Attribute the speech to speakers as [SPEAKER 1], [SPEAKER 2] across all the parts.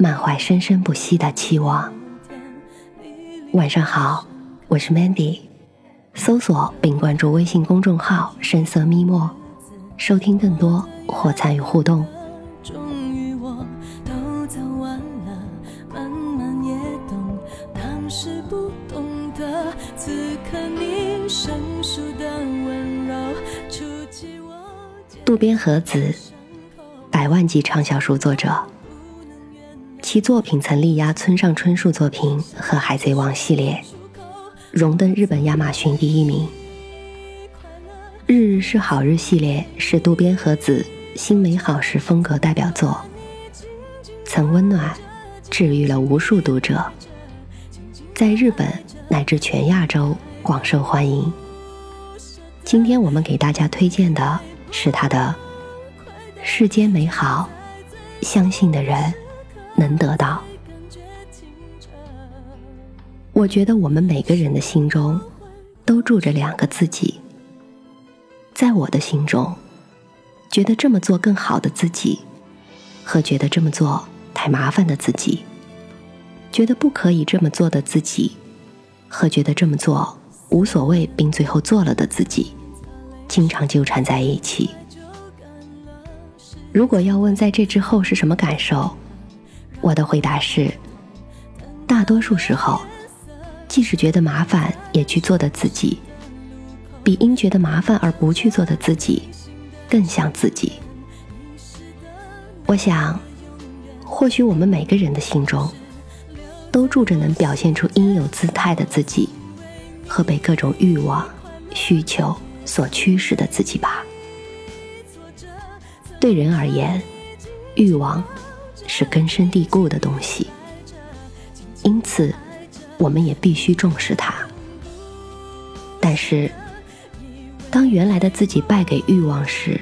[SPEAKER 1] 满怀生生不息的期望。晚上好，我是 Mandy。搜索并关注微信公众号“深色咪墨”，收听更多或参与互动。渡边和子，百万级畅销书作者，其作品曾力压村上春树作品和《海贼王》系列。荣登日本亚马逊第一名。《日日是好日》系列是渡边和子新美好时风格代表作，曾温暖治愈了无数读者，在日本乃至全亚洲广受欢迎。今天我们给大家推荐的是他的《世间美好，相信的人能得到》。我觉得我们每个人的心中，都住着两个自己。在我的心中，觉得这么做更好的自己，和觉得这么做太麻烦的自己，觉得不可以这么做的自己，和觉得这么做无所谓并最后做了的自己，经常纠缠在一起。如果要问在这之后是什么感受，我的回答是：大多数时候。即使觉得麻烦也去做的自己，比因觉得麻烦而不去做的自己更像自己。我想，或许我们每个人的心中，都住着能表现出应有姿态的自己，和被各种欲望、需求所驱使的自己吧。对人而言，欲望是根深蒂固的东西，因此。我们也必须重视它。但是，当原来的自己败给欲望时，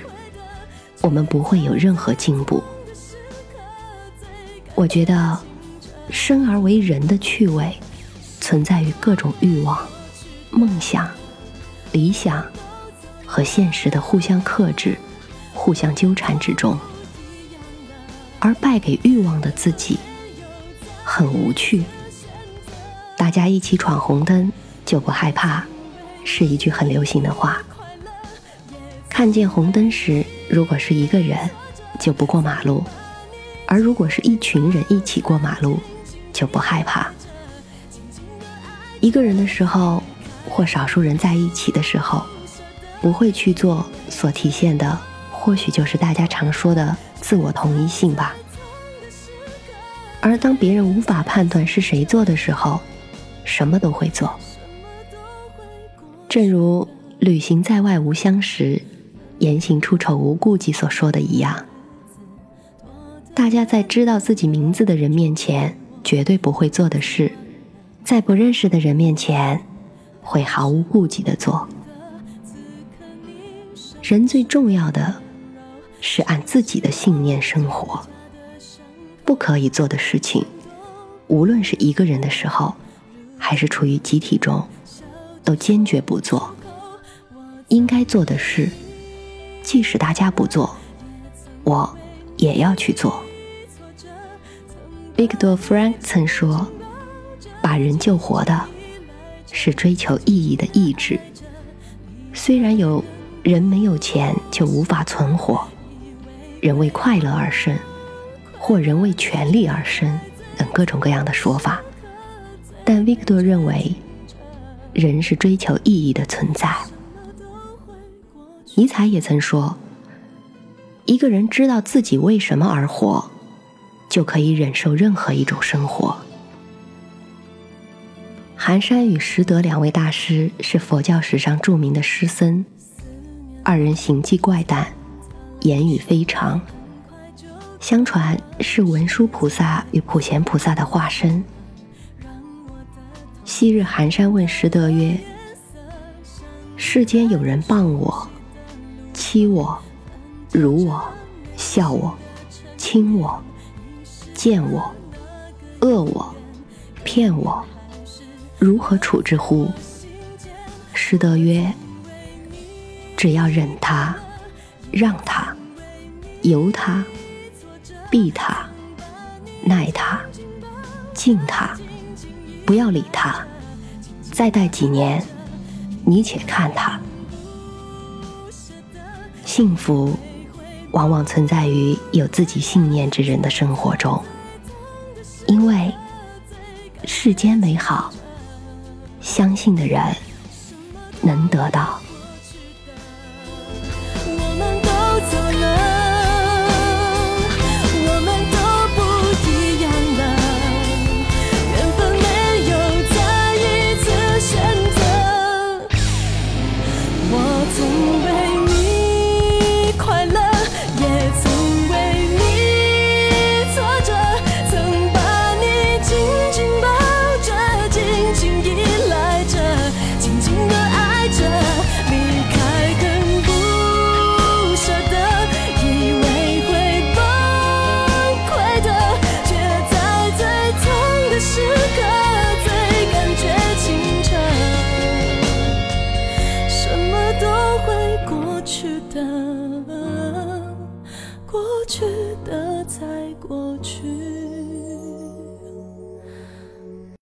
[SPEAKER 1] 我们不会有任何进步。我觉得，生而为人的趣味，存在于各种欲望、梦想、理想和现实的互相克制、互相纠缠之中。而败给欲望的自己，很无趣。大家一起闯红灯就不害怕，是一句很流行的话。看见红灯时，如果是一个人，就不过马路；而如果是一群人一起过马路，就不害怕。一个人的时候，或少数人在一起的时候，不会去做所体现的，或许就是大家常说的自我同一性吧。而当别人无法判断是谁做的时候，什么都会做，正如“旅行在外无相识，言行出丑无顾忌”所说的一样。大家在知道自己名字的人面前绝对不会做的事，在不认识的人面前会毫无顾忌的做。人最重要的是按自己的信念生活，不可以做的事情，无论是一个人的时候。还是处于集体中，都坚决不做。应该做的事，即使大家不做，我也要去做。Victor Frank 曾说：“把人救活的，是追求意义的意志。虽然有人没有钱就无法存活，人为快乐而生，或人为权力而生，等各种各样的说法。”但 Victor 认为，人是追求意义的存在。尼采也曾说：“一个人知道自己为什么而活，就可以忍受任何一种生活。”寒山与拾得两位大师是佛教史上著名的诗僧，二人行迹怪诞，言语非常，相传是文殊菩萨与普贤菩萨的化身。昔日寒山问师德曰：“世间有人谤我、欺我、辱我、笑我、轻我、贱我、恶我、骗我，如何处置乎？”师德曰：“只要忍他，让他，由他。”避他，耐他，敬他，不要理他。再待几年，你且看他。幸福，往往存在于有自己信念之人的生活中，因为世间美好，相信的人能得到。的过去的，在过去。